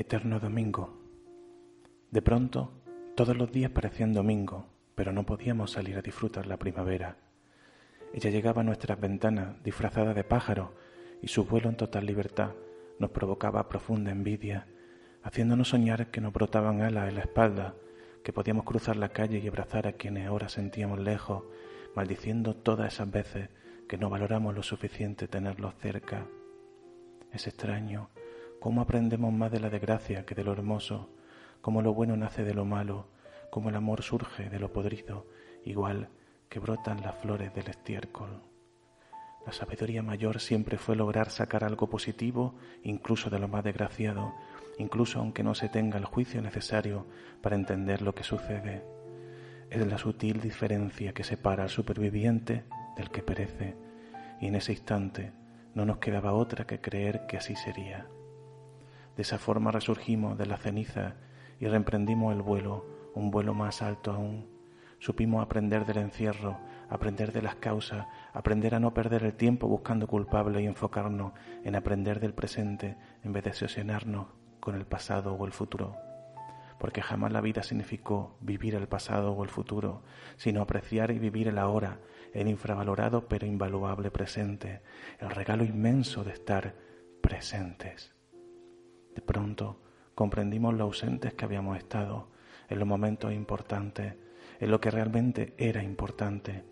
Eterno domingo. De pronto, todos los días parecían domingo, pero no podíamos salir a disfrutar la primavera. Ella llegaba a nuestras ventanas disfrazada de pájaro y su vuelo en total libertad nos provocaba profunda envidia, haciéndonos soñar que nos brotaban alas en la espalda, que podíamos cruzar la calle y abrazar a quienes ahora sentíamos lejos, maldiciendo todas esas veces que no valoramos lo suficiente tenerlos cerca. Es extraño cómo aprendemos más de la desgracia que de lo hermoso, cómo lo bueno nace de lo malo, cómo el amor surge de lo podrido, igual que brotan las flores del estiércol. La sabiduría mayor siempre fue lograr sacar algo positivo, incluso de lo más desgraciado, incluso aunque no se tenga el juicio necesario para entender lo que sucede. Es la sutil diferencia que separa al superviviente del que perece, y en ese instante no nos quedaba otra que creer que así sería. De esa forma resurgimos de la ceniza y reemprendimos el vuelo, un vuelo más alto aún. Supimos aprender del encierro, aprender de las causas, aprender a no perder el tiempo buscando culpables y enfocarnos en aprender del presente en vez de obsesionarnos con el pasado o el futuro. Porque jamás la vida significó vivir el pasado o el futuro, sino apreciar y vivir el ahora, el infravalorado pero invaluable presente, el regalo inmenso de estar presentes. De pronto comprendimos lo ausentes que habíamos estado en los momentos importantes, en lo que realmente era importante.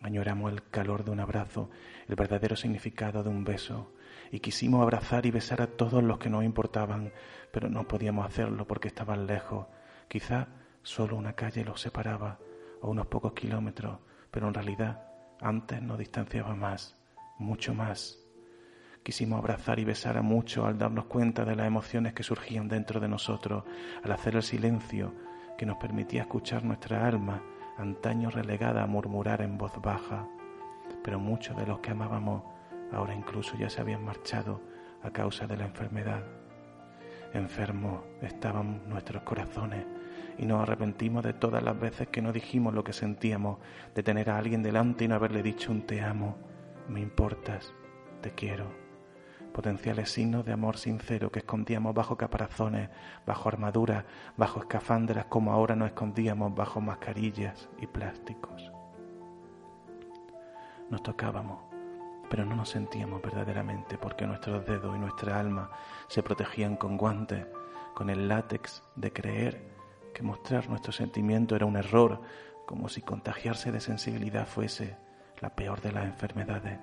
Añoramos el calor de un abrazo, el verdadero significado de un beso, y quisimos abrazar y besar a todos los que nos importaban, pero no podíamos hacerlo porque estaban lejos. Quizá solo una calle los separaba, o unos pocos kilómetros, pero en realidad antes nos distanciaba más, mucho más. Quisimos abrazar y besar a muchos al darnos cuenta de las emociones que surgían dentro de nosotros, al hacer el silencio que nos permitía escuchar nuestra alma, antaño relegada a murmurar en voz baja. Pero muchos de los que amábamos ahora incluso ya se habían marchado a causa de la enfermedad. Enfermos estaban nuestros corazones y nos arrepentimos de todas las veces que no dijimos lo que sentíamos, de tener a alguien delante y no haberle dicho un te amo, me importas, te quiero potenciales signos de amor sincero que escondíamos bajo caparazones, bajo armaduras, bajo escafandras, como ahora nos escondíamos bajo mascarillas y plásticos. Nos tocábamos, pero no nos sentíamos verdaderamente porque nuestros dedos y nuestra alma se protegían con guantes, con el látex de creer que mostrar nuestro sentimiento era un error, como si contagiarse de sensibilidad fuese la peor de las enfermedades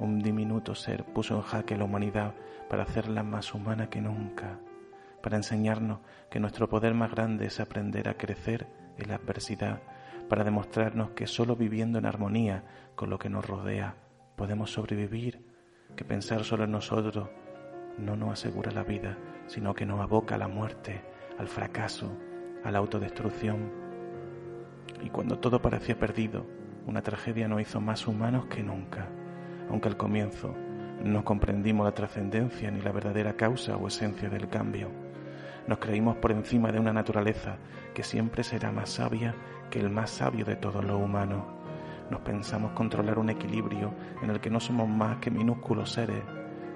un diminuto ser puso en jaque la humanidad para hacerla más humana que nunca, para enseñarnos que nuestro poder más grande es aprender a crecer en la adversidad, para demostrarnos que solo viviendo en armonía con lo que nos rodea podemos sobrevivir, que pensar solo en nosotros no nos asegura la vida, sino que nos aboca a la muerte, al fracaso, a la autodestrucción. Y cuando todo parecía perdido, una tragedia nos hizo más humanos que nunca aunque al comienzo no comprendimos la trascendencia ni la verdadera causa o esencia del cambio. Nos creímos por encima de una naturaleza que siempre será más sabia que el más sabio de todos los humanos. Nos pensamos controlar un equilibrio en el que no somos más que minúsculos seres,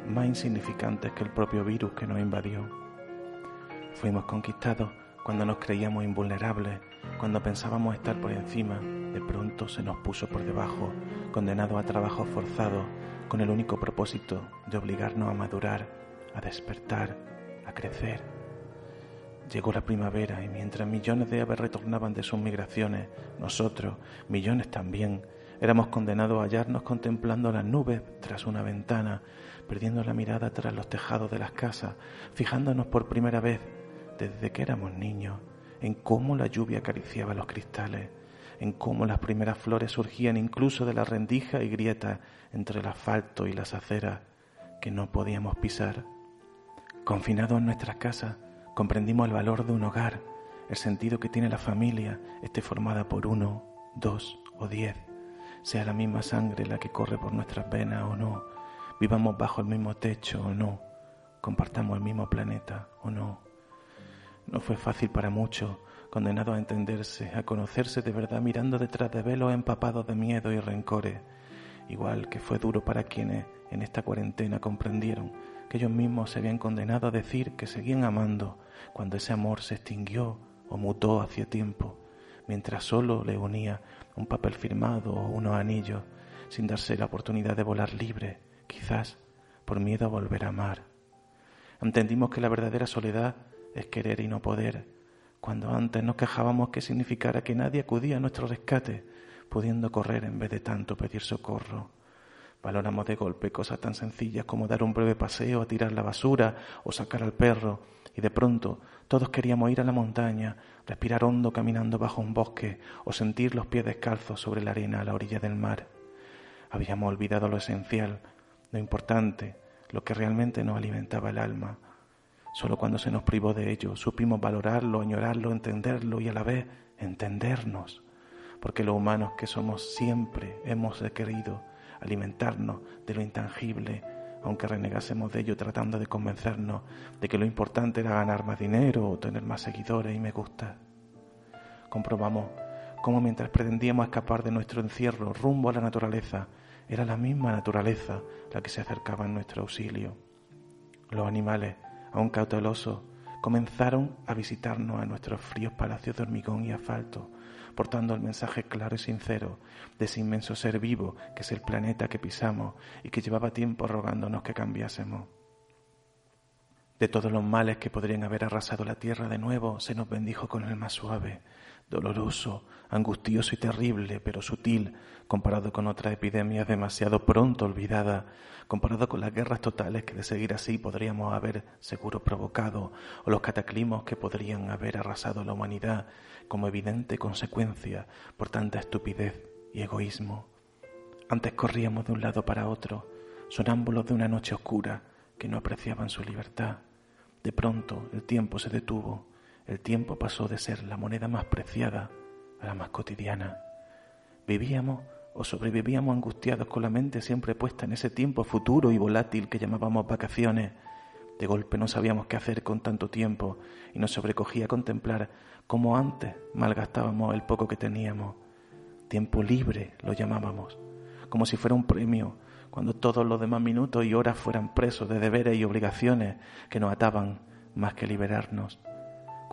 más insignificantes que el propio virus que nos invadió. Fuimos conquistados cuando nos creíamos invulnerables, cuando pensábamos estar por encima, de pronto se nos puso por debajo, condenado a trabajo forzado, con el único propósito de obligarnos a madurar, a despertar, a crecer. Llegó la primavera y mientras millones de aves retornaban de sus migraciones, nosotros, millones también, éramos condenados a hallarnos contemplando las nubes tras una ventana, perdiendo la mirada tras los tejados de las casas, fijándonos por primera vez desde que éramos niños, en cómo la lluvia acariciaba los cristales, en cómo las primeras flores surgían incluso de la rendija y grieta entre el asfalto y las aceras que no podíamos pisar. Confinados en nuestras casas, comprendimos el valor de un hogar, el sentido que tiene la familia, esté formada por uno, dos o diez, sea la misma sangre la que corre por nuestras venas o no, vivamos bajo el mismo techo o no, compartamos el mismo planeta o no. No fue fácil para muchos, condenados a entenderse, a conocerse de verdad mirando detrás de velos empapados de miedo y rencores. igual que fue duro para quienes en esta cuarentena comprendieron que ellos mismos se habían condenado a decir que seguían amando cuando ese amor se extinguió o mutó hacia tiempo, mientras solo le unía un papel firmado o unos anillos, sin darse la oportunidad de volar libre, quizás por miedo a volver a amar. Entendimos que la verdadera soledad es querer y no poder, cuando antes nos quejábamos que significara que nadie acudía a nuestro rescate, pudiendo correr en vez de tanto pedir socorro. Valoramos de golpe cosas tan sencillas como dar un breve paseo a tirar la basura o sacar al perro, y de pronto todos queríamos ir a la montaña, respirar hondo caminando bajo un bosque o sentir los pies descalzos sobre la arena a la orilla del mar. Habíamos olvidado lo esencial, lo importante, lo que realmente nos alimentaba el alma. Solo cuando se nos privó de ello supimos valorarlo, añorarlo, entenderlo y a la vez entendernos, porque los humanos que somos siempre hemos querido alimentarnos de lo intangible, aunque renegásemos de ello tratando de convencernos de que lo importante era ganar más dinero o tener más seguidores y me gusta. Comprobamos cómo mientras pretendíamos escapar de nuestro encierro rumbo a la naturaleza, era la misma naturaleza la que se acercaba en nuestro auxilio. Los animales, aún cautelosos, comenzaron a visitarnos a nuestros fríos palacios de hormigón y asfalto, portando el mensaje claro y sincero de ese inmenso ser vivo que es el planeta que pisamos y que llevaba tiempo rogándonos que cambiásemos. De todos los males que podrían haber arrasado la tierra de nuevo, se nos bendijo con el más suave, doloroso, angustioso y terrible, pero sutil, comparado con otras epidemias demasiado pronto olvidadas, comparado con las guerras totales que de seguir así podríamos haber seguro provocado, o los cataclismos que podrían haber arrasado la humanidad como evidente consecuencia por tanta estupidez y egoísmo. Antes corríamos de un lado para otro, sonámbulos de una noche oscura que no apreciaban su libertad. De pronto el tiempo se detuvo, el tiempo pasó de ser la moneda más preciada a la más cotidiana. Vivíamos o sobrevivíamos angustiados con la mente siempre puesta en ese tiempo futuro y volátil que llamábamos vacaciones. De golpe no sabíamos qué hacer con tanto tiempo y nos sobrecogía contemplar cómo antes malgastábamos el poco que teníamos. Tiempo libre lo llamábamos, como si fuera un premio, cuando todos los demás minutos y horas fueran presos de deberes y obligaciones que nos ataban más que liberarnos.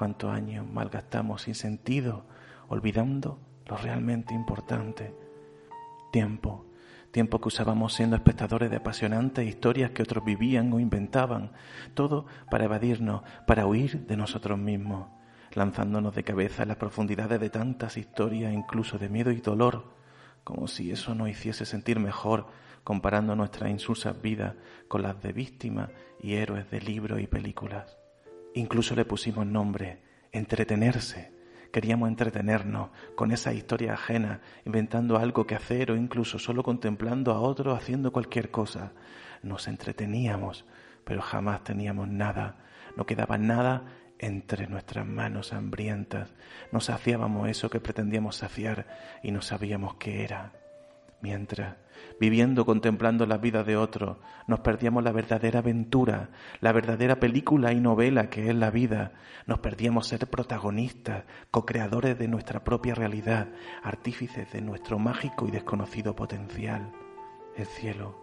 Cuántos años malgastamos sin sentido, olvidando lo realmente importante. Tiempo, tiempo que usábamos siendo espectadores de apasionantes historias que otros vivían o inventaban, todo para evadirnos, para huir de nosotros mismos, lanzándonos de cabeza en las profundidades de tantas historias, incluso de miedo y dolor, como si eso nos hiciese sentir mejor comparando nuestras insulsas vidas con las de víctimas y héroes de libros y películas. Incluso le pusimos nombre, entretenerse. Queríamos entretenernos con esa historia ajena, inventando algo que hacer o incluso solo contemplando a otro haciendo cualquier cosa. Nos entreteníamos, pero jamás teníamos nada. No quedaba nada entre nuestras manos hambrientas. No saciábamos eso que pretendíamos saciar y no sabíamos qué era. Mientras, viviendo, contemplando la vida de otros, nos perdíamos la verdadera aventura, la verdadera película y novela que es la vida. Nos perdíamos ser protagonistas, co-creadores de nuestra propia realidad, artífices de nuestro mágico y desconocido potencial. El cielo,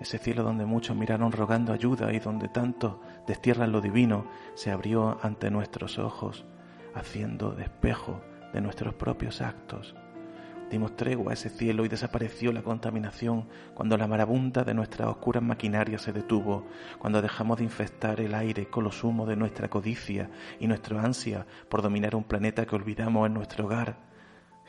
ese cielo donde muchos miraron rogando ayuda y donde tanto destierran lo divino, se abrió ante nuestros ojos, haciendo despejo de nuestros propios actos Dimos tregua a ese cielo y desapareció la contaminación cuando la marabunta de nuestras oscuras maquinarias se detuvo, cuando dejamos de infestar el aire con los humos de nuestra codicia y nuestra ansia por dominar un planeta que olvidamos en nuestro hogar,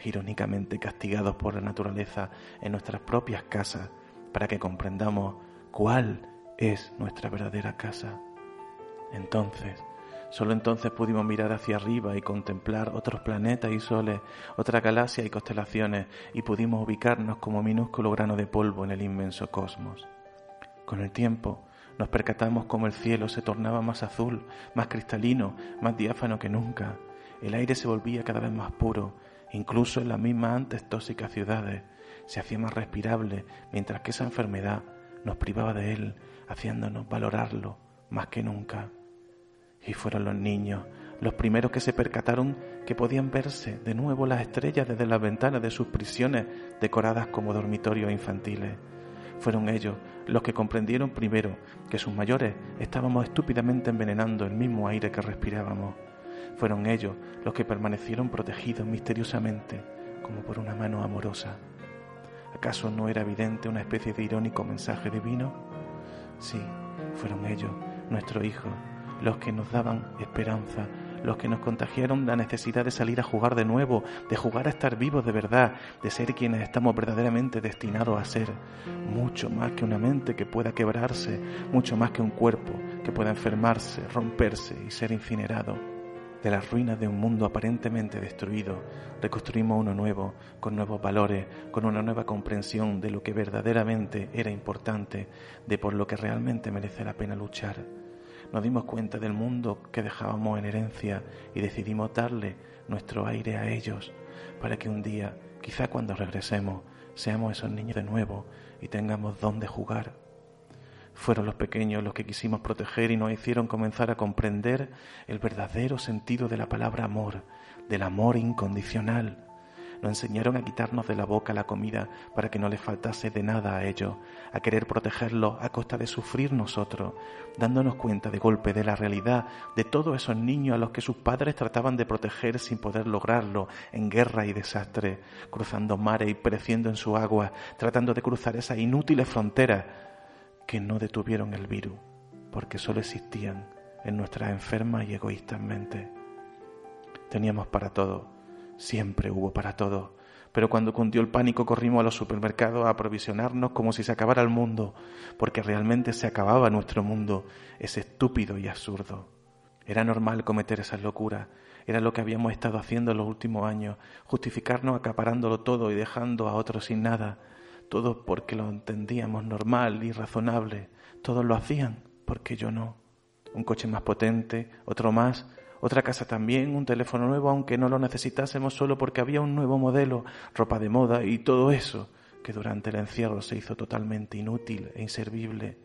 irónicamente castigados por la naturaleza en nuestras propias casas, para que comprendamos cuál es nuestra verdadera casa. Entonces, Solo entonces pudimos mirar hacia arriba y contemplar otros planetas y soles, otras galaxias y constelaciones, y pudimos ubicarnos como minúsculo grano de polvo en el inmenso cosmos. Con el tiempo nos percatamos como el cielo se tornaba más azul, más cristalino, más diáfano que nunca. El aire se volvía cada vez más puro, incluso en las mismas antes tóxicas ciudades se hacía más respirable, mientras que esa enfermedad nos privaba de él, haciéndonos valorarlo más que nunca y fueron los niños, los primeros que se percataron que podían verse de nuevo las estrellas desde las ventanas de sus prisiones decoradas como dormitorios infantiles. Fueron ellos los que comprendieron primero que sus mayores estábamos estúpidamente envenenando el mismo aire que respirábamos. Fueron ellos los que permanecieron protegidos misteriosamente como por una mano amorosa. ¿Acaso no era evidente una especie de irónico mensaje divino? Sí, fueron ellos, nuestros hijos, los que nos daban esperanza, los que nos contagiaron la necesidad de salir a jugar de nuevo, de jugar a estar vivos de verdad, de ser quienes estamos verdaderamente destinados a ser, mucho más que una mente que pueda quebrarse, mucho más que un cuerpo que pueda enfermarse, romperse y ser incinerado. De las ruinas de un mundo aparentemente destruido, reconstruimos uno nuevo, con nuevos valores, con una nueva comprensión de lo que verdaderamente era importante, de por lo que realmente merece la pena luchar nos dimos cuenta del mundo que dejábamos en herencia y decidimos darle nuestro aire a ellos para que un día, quizá cuando regresemos, seamos esos niños de nuevo y tengamos dónde jugar. Fueron los pequeños los que quisimos proteger y nos hicieron comenzar a comprender el verdadero sentido de la palabra amor, del amor incondicional, nos enseñaron a quitarnos de la boca la comida para que no les faltase de nada a ellos, a querer protegerlos a costa de sufrir nosotros, dándonos cuenta de golpe de la realidad de todos esos niños a los que sus padres trataban de proteger sin poder lograrlo, en guerra y desastre, cruzando mares y pereciendo en su agua, tratando de cruzar esas inútiles fronteras que no detuvieron el virus, porque solo existían en nuestras enfermas y egoístas mentes. Teníamos para todo Siempre hubo para todo. Pero cuando cundió el pánico corrimos a los supermercados a aprovisionarnos como si se acabara el mundo, porque realmente se acababa nuestro mundo, es estúpido y absurdo. Era normal cometer esas locuras, era lo que habíamos estado haciendo en los últimos años, justificarnos acaparándolo todo y dejando a otros sin nada, todo porque lo entendíamos normal y razonable, todos lo hacían, porque yo no. Un coche más potente, otro más, otra casa también, un teléfono nuevo, aunque no lo necesitásemos solo porque había un nuevo modelo, ropa de moda y todo eso, que durante el encierro se hizo totalmente inútil e inservible.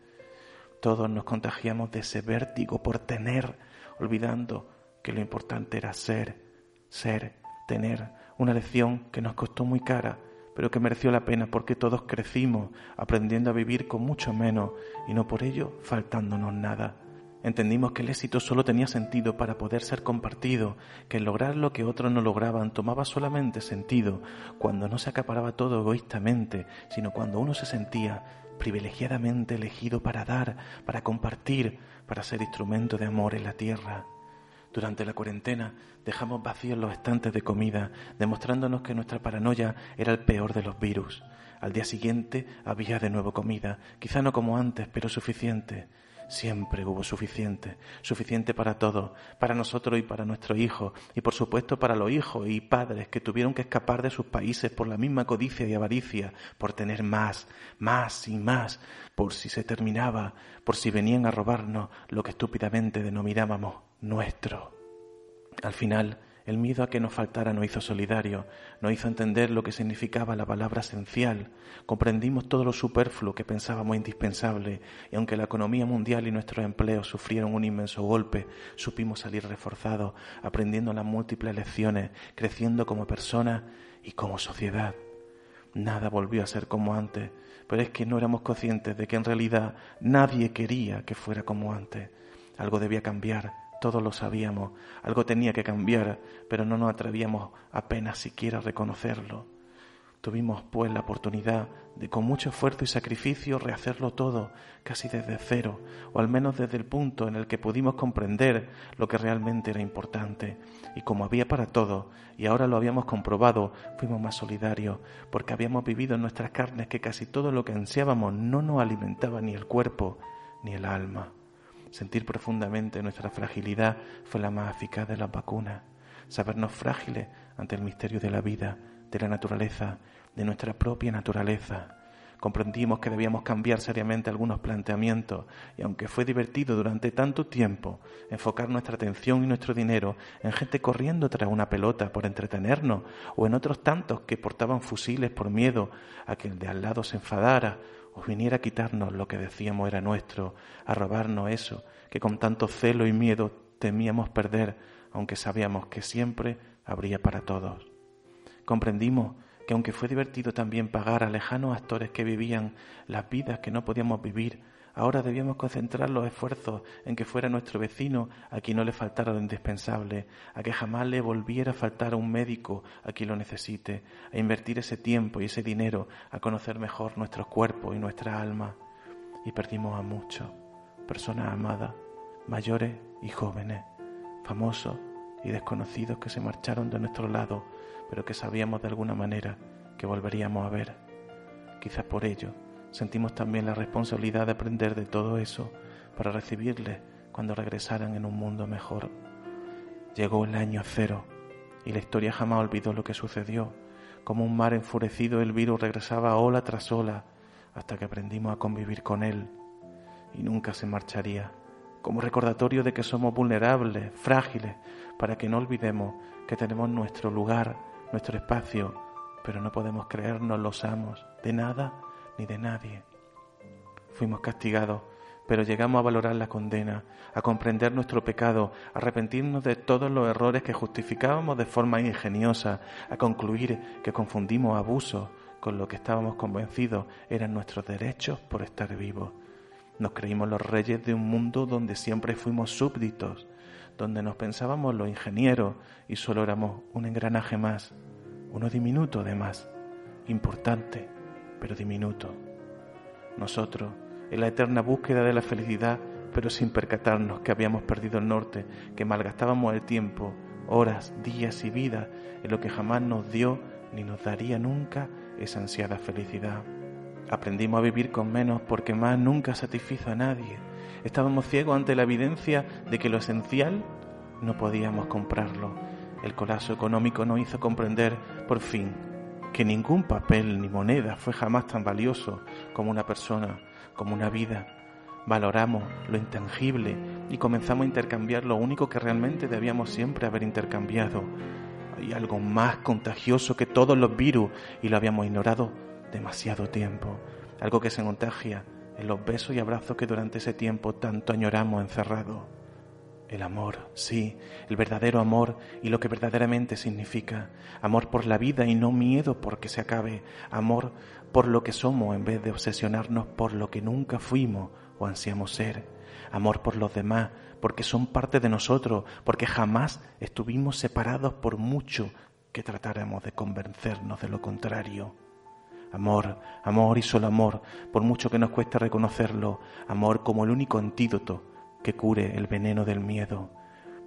Todos nos contagiamos de ese vértigo por tener, olvidando que lo importante era ser, ser, tener, una lección que nos costó muy cara, pero que mereció la pena porque todos crecimos aprendiendo a vivir con mucho menos y no por ello faltándonos nada. Entendimos que el éxito solo tenía sentido para poder ser compartido, que lograr lo que otros no lograban tomaba solamente sentido cuando no se acaparaba todo egoístamente, sino cuando uno se sentía privilegiadamente elegido para dar, para compartir, para ser instrumento de amor en la tierra. Durante la cuarentena dejamos vacíos los estantes de comida, demostrándonos que nuestra paranoia era el peor de los virus. Al día siguiente había de nuevo comida, quizá no como antes, pero suficiente. Siempre hubo suficiente, suficiente para todos, para nosotros y para nuestros hijos, y por supuesto para los hijos y padres que tuvieron que escapar de sus países por la misma codicia y avaricia, por tener más, más y más, por si se terminaba, por si venían a robarnos lo que estúpidamente denominábamos nuestro. Al final, el miedo a que nos faltara nos hizo solidarios, nos hizo entender lo que significaba la palabra esencial, comprendimos todo lo superfluo que pensábamos indispensable y aunque la economía mundial y nuestros empleos sufrieron un inmenso golpe, supimos salir reforzados, aprendiendo las múltiples lecciones, creciendo como personas y como sociedad. Nada volvió a ser como antes, pero es que no éramos conscientes de que en realidad nadie quería que fuera como antes. Algo debía cambiar todos lo sabíamos, algo tenía que cambiar, pero no nos atrevíamos apenas siquiera a reconocerlo. Tuvimos pues la oportunidad de con mucho esfuerzo y sacrificio rehacerlo todo, casi desde cero, o al menos desde el punto en el que pudimos comprender lo que realmente era importante. Y como había para todo, y ahora lo habíamos comprobado, fuimos más solidarios, porque habíamos vivido en nuestras carnes que casi todo lo que ansiábamos no nos alimentaba ni el cuerpo ni el alma. Sentir profundamente nuestra fragilidad fue la más eficaz de las vacunas. Sabernos frágiles ante el misterio de la vida, de la naturaleza, de nuestra propia naturaleza. Comprendimos que debíamos cambiar seriamente algunos planteamientos y aunque fue divertido durante tanto tiempo enfocar nuestra atención y nuestro dinero en gente corriendo tras una pelota por entretenernos o en otros tantos que portaban fusiles por miedo a que el de al lado se enfadara os viniera a quitarnos lo que decíamos era nuestro, a robarnos eso que con tanto celo y miedo temíamos perder, aunque sabíamos que siempre habría para todos. Comprendimos que aunque fue divertido también pagar a lejanos actores que vivían las vidas que no podíamos vivir, ahora debíamos concentrar los esfuerzos en que fuera nuestro vecino a quien no le faltara lo indispensable, a que jamás le volviera a faltar un médico a quien lo necesite, a invertir ese tiempo y ese dinero a conocer mejor nuestros cuerpos y nuestra alma. Y perdimos a muchos, personas amadas, mayores y jóvenes, famosos y desconocidos que se marcharon de nuestro lado pero que sabíamos de alguna manera que volveríamos a ver. Quizás por ello sentimos también la responsabilidad de aprender de todo eso para recibirles cuando regresaran en un mundo mejor. Llegó el año cero y la historia jamás olvidó lo que sucedió. Como un mar enfurecido el virus regresaba ola tras ola hasta que aprendimos a convivir con él y nunca se marcharía, como recordatorio de que somos vulnerables, frágiles, para que no olvidemos que tenemos nuestro lugar nuestro espacio, pero no podemos creernos los amos de nada ni de nadie. Fuimos castigados, pero llegamos a valorar la condena, a comprender nuestro pecado, a arrepentirnos de todos los errores que justificábamos de forma ingeniosa, a concluir que confundimos abuso con lo que estábamos convencidos eran nuestros derechos por estar vivos. Nos creímos los reyes de un mundo donde siempre fuimos súbditos, donde nos pensábamos los ingenieros y solo éramos un engranaje más, uno diminuto además, importante, pero diminuto. Nosotros, en la eterna búsqueda de la felicidad, pero sin percatarnos que habíamos perdido el norte, que malgastábamos el tiempo, horas, días y vida en lo que jamás nos dio ni nos daría nunca esa ansiada felicidad. Aprendimos a vivir con menos porque más nunca satisfizo a nadie Estábamos ciegos ante la evidencia de que lo esencial no podíamos comprarlo. El colapso económico nos hizo comprender, por fin, que ningún papel ni moneda fue jamás tan valioso como una persona, como una vida. Valoramos lo intangible y comenzamos a intercambiar lo único que realmente debíamos siempre haber intercambiado. Hay algo más contagioso que todos los virus y lo habíamos ignorado demasiado tiempo. Algo que se contagia en los besos y abrazos que durante ese tiempo tanto añoramos encerrado. El amor, sí, el verdadero amor y lo que verdaderamente significa. Amor por la vida y no miedo porque se acabe. Amor por lo que somos en vez de obsesionarnos por lo que nunca fuimos o ansiamos ser. Amor por los demás porque son parte de nosotros, porque jamás estuvimos separados por mucho que tratáramos de convencernos de lo contrario. Amor, amor y solo amor, por mucho que nos cueste reconocerlo, amor como el único antídoto que cure el veneno del miedo.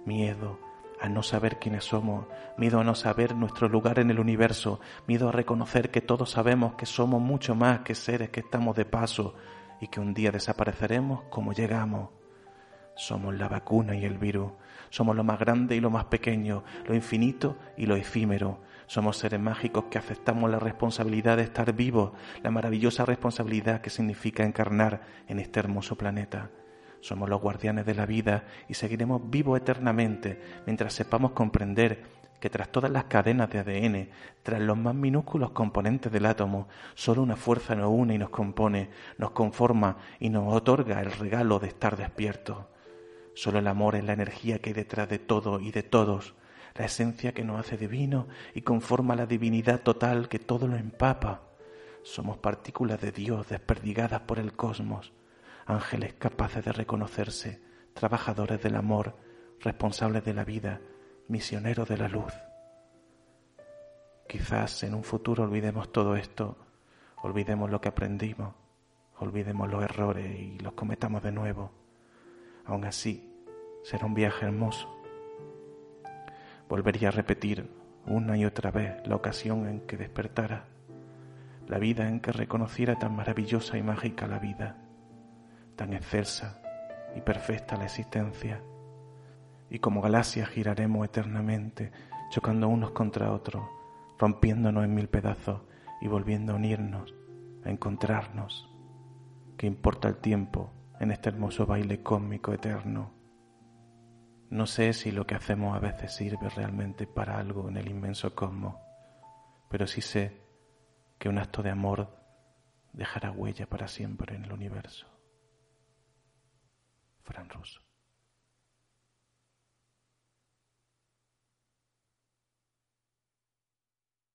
Miedo a no saber quiénes somos, miedo a no saber nuestro lugar en el universo, miedo a reconocer que todos sabemos que somos mucho más que seres que estamos de paso y que un día desapareceremos como llegamos. Somos la vacuna y el virus, somos lo más grande y lo más pequeño, lo infinito y lo efímero, somos seres mágicos que aceptamos la responsabilidad de estar vivos, la maravillosa responsabilidad que significa encarnar en este hermoso planeta. Somos los guardianes de la vida y seguiremos vivos eternamente mientras sepamos comprender que tras todas las cadenas de ADN, tras los más minúsculos componentes del átomo, solo una fuerza nos une y nos compone, nos conforma y nos otorga el regalo de estar despiertos. Solo el amor es la energía que hay detrás de todo y de todos la esencia que nos hace divino y conforma la divinidad total que todo lo empapa. Somos partículas de Dios desperdigadas por el cosmos, ángeles capaces de reconocerse, trabajadores del amor, responsables de la vida, misioneros de la luz. Quizás en un futuro olvidemos todo esto, olvidemos lo que aprendimos, olvidemos los errores y los cometamos de nuevo. Aún así, será un viaje hermoso volvería a repetir una y otra vez la ocasión en que despertara, la vida en que reconociera tan maravillosa y mágica la vida, tan excelsa y perfecta la existencia, y como galaxias giraremos eternamente, chocando unos contra otros, rompiéndonos en mil pedazos y volviendo a unirnos, a encontrarnos. ¿Qué importa el tiempo en este hermoso baile cósmico eterno? No sé si lo que hacemos a veces sirve realmente para algo en el inmenso cosmos, pero sí sé que un acto de amor dejará huella para siempre en el universo. Fran Russo.